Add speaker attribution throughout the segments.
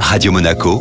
Speaker 1: Radio Monaco,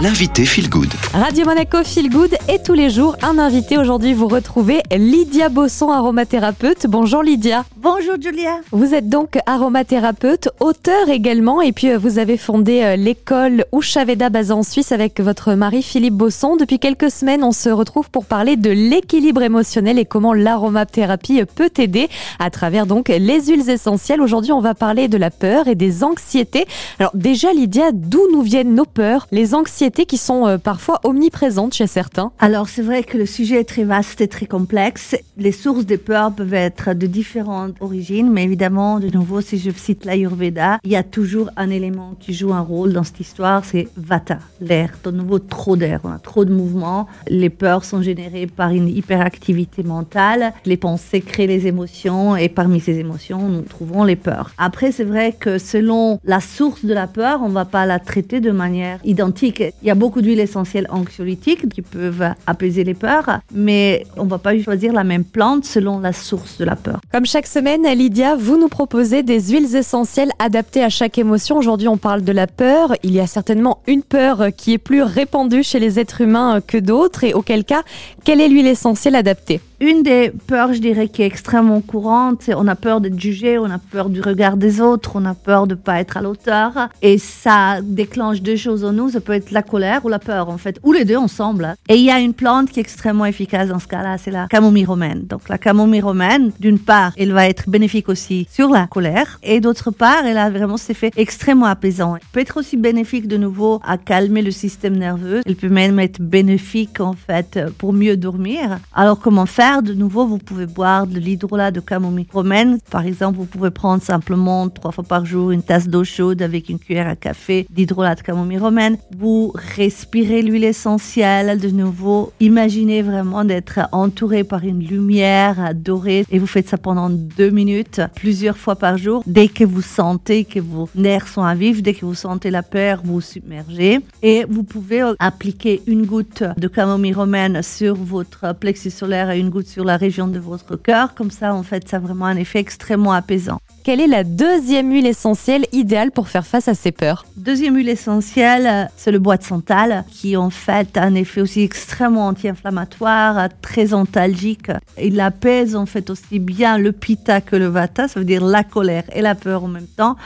Speaker 1: l'invité Feel Good.
Speaker 2: Radio Monaco Feel Good et tous les jours un invité. Aujourd'hui, vous retrouvez Lydia Bosson, aromathérapeute. Bonjour Lydia.
Speaker 3: Bonjour Julia.
Speaker 2: Vous êtes donc aromathérapeute, auteur également, et puis euh, vous avez fondé euh, l'école Ushaveda basée en Suisse avec votre mari Philippe Bosson. Depuis quelques semaines, on se retrouve pour parler de l'équilibre émotionnel et comment l'aromathérapie peut aider à travers donc les huiles essentielles. Aujourd'hui, on va parler de la peur et des anxiétés. Alors déjà Lydia, d'où nous viennent nos peurs, les anxiétés qui sont euh, parfois omniprésentes chez certains
Speaker 3: Alors c'est vrai que le sujet est très vaste et très complexe. Les sources des peurs peuvent être de différentes origines, mais évidemment, de nouveau, si je cite l'Ayurveda, il y a toujours un élément qui joue un rôle dans cette histoire, c'est Vata, l'air. De nouveau, trop d'air, trop de mouvements. Les peurs sont générées par une hyperactivité mentale. Les pensées créent les émotions et parmi ces émotions, nous trouvons les peurs. Après, c'est vrai que selon la source de la peur, on ne va pas la traiter de manière identique. Il y a beaucoup d'huiles essentielles anxiolytiques qui peuvent apaiser les peurs, mais on ne va pas choisir la même plante selon la source de la peur.
Speaker 2: Comme chaque semaine, Lydia, vous nous proposez des huiles essentielles adaptées à chaque émotion. Aujourd'hui, on parle de la peur. Il y a certainement une peur qui est plus répandue chez les êtres humains que d'autres. Et auquel cas, quelle est l'huile essentielle adaptée?
Speaker 3: Une des peurs, je dirais, qui est extrêmement courante, c'est on a peur d'être jugé, on a peur du regard des autres, on a peur de ne pas être à l'auteur. Et ça déclenche deux choses en nous. Ça peut être la colère ou la peur, en fait, ou les deux ensemble. Et il y a une plante qui est extrêmement efficace dans ce cas-là, c'est la camomille romaine. Donc la camomille romaine, d'une part, elle va être bénéfique aussi sur la colère, et d'autre part, elle a vraiment cet effet extrêmement apaisant. Elle peut être aussi bénéfique de nouveau à calmer le système nerveux. Elle peut même être bénéfique, en fait, pour mieux dormir. Alors comment faire? De nouveau, vous pouvez boire de l'hydrolat de camomille romaine. Par exemple, vous pouvez prendre simplement trois fois par jour une tasse d'eau chaude avec une cuillère à café d'hydrolat de camomille romaine. Vous respirez l'huile essentielle. De nouveau, imaginez vraiment d'être entouré par une lumière dorée et vous faites ça pendant deux minutes, plusieurs fois par jour. Dès que vous sentez que vos nerfs sont à vif, dès que vous sentez la peur, vous submergez. Et vous pouvez appliquer une goutte de camomille romaine sur votre plexus solaire et une sur la région de votre cœur. Comme ça, en fait, ça a vraiment un effet extrêmement apaisant.
Speaker 2: Quelle est la deuxième huile essentielle idéale pour faire face à ces peurs?
Speaker 3: Deuxième huile essentielle, c'est le bois de qui en fait a un effet aussi extrêmement anti-inflammatoire, très antalgique. Il apaise en fait aussi bien le pitta que le vata, ça veut dire la colère et la peur en même temps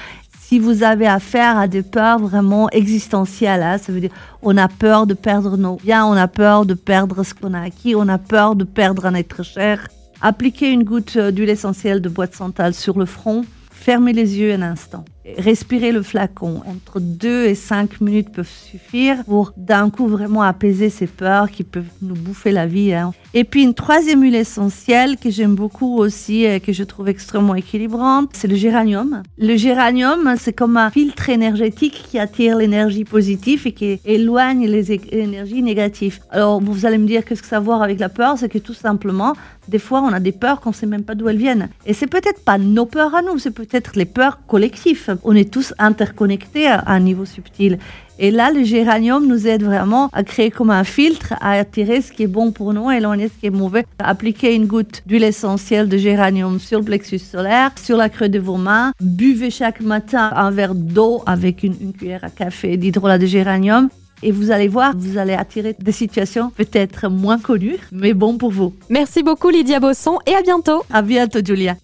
Speaker 3: si vous avez affaire à des peurs vraiment existentielles, hein, ça veut dire on a peur de perdre nos biens, on a peur de perdre ce qu'on a acquis, on a peur de perdre un être cher. Appliquez une goutte d'huile essentielle de bois de santal sur le front, fermez les yeux un instant respirer le flacon. Entre 2 et 5 minutes peuvent suffire pour d'un coup vraiment apaiser ces peurs qui peuvent nous bouffer la vie. Hein. Et puis une troisième huile essentielle que j'aime beaucoup aussi et que je trouve extrêmement équilibrante, c'est le géranium. Le géranium, c'est comme un filtre énergétique qui attire l'énergie positive et qui éloigne les énergies négatives. Alors vous allez me dire qu'est-ce que ça a à voir avec la peur? C'est que tout simplement, des fois, on a des peurs qu'on ne sait même pas d'où elles viennent. Et c'est peut-être pas nos peurs à nous, c'est peut-être les peurs collectives on est tous interconnectés à un niveau subtil. Et là, le géranium nous aide vraiment à créer comme un filtre, à attirer ce qui est bon pour nous et éloigner ce qui est mauvais. Appliquez une goutte d'huile essentielle de géranium sur le plexus solaire, sur la creux de vos mains. Buvez chaque matin un verre d'eau avec une, une cuillère à café d'hydrolat de géranium. Et vous allez voir, vous allez attirer des situations peut-être moins connues, mais bon pour vous.
Speaker 2: Merci beaucoup Lydia Bosson et à bientôt.
Speaker 3: À bientôt Julia.